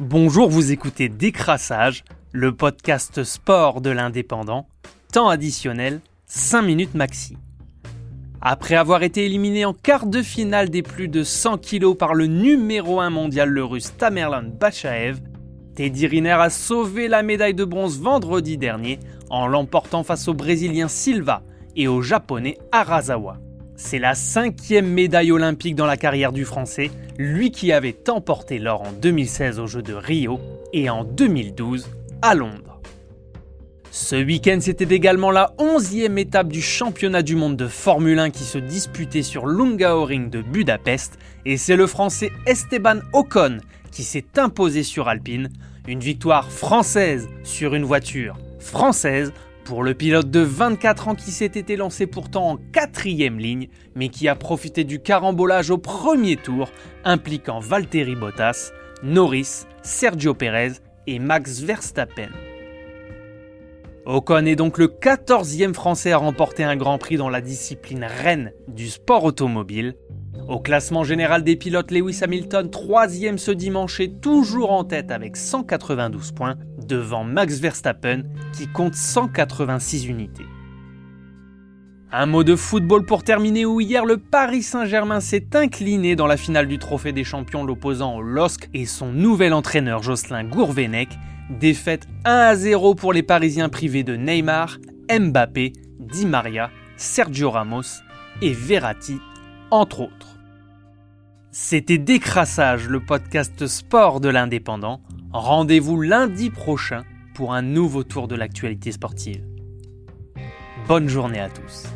Bonjour, vous écoutez Décrassage, le podcast sport de l'indépendant, temps additionnel, 5 minutes maxi. Après avoir été éliminé en quart de finale des plus de 100 kilos par le numéro 1 mondial le russe Tamerlan Bachaev, Teddy Riner a sauvé la médaille de bronze vendredi dernier en l'emportant face au Brésilien Silva et au Japonais Arazawa. C'est la cinquième médaille olympique dans la carrière du Français, lui qui avait emporté l'or en 2016 aux Jeux de Rio et en 2012 à Londres. Ce week-end, c'était également la onzième étape du championnat du monde de Formule 1 qui se disputait sur Ring de Budapest, et c'est le Français Esteban Ocon qui s'est imposé sur Alpine, une victoire française sur une voiture française pour le pilote de 24 ans qui s'était lancé pourtant en quatrième ligne, mais qui a profité du carambolage au premier tour, impliquant Valtteri Bottas, Norris, Sergio Perez et Max Verstappen. Ocon est donc le 14e Français à remporter un Grand Prix dans la discipline reine du sport automobile. Au classement général des pilotes, Lewis Hamilton, troisième ce dimanche, toujours en tête avec 192 points, devant Max Verstappen qui compte 186 unités. Un mot de football pour terminer où hier le Paris Saint-Germain s'est incliné dans la finale du Trophée des Champions l'opposant au LOSC et son nouvel entraîneur Jocelyn Gourvenec. Défaite 1 à 0 pour les Parisiens privés de Neymar, Mbappé, Di Maria, Sergio Ramos et Verratti, entre autres. C'était Décrassage, le podcast sport de l'indépendant. Rendez-vous lundi prochain pour un nouveau tour de l'actualité sportive. Bonne journée à tous.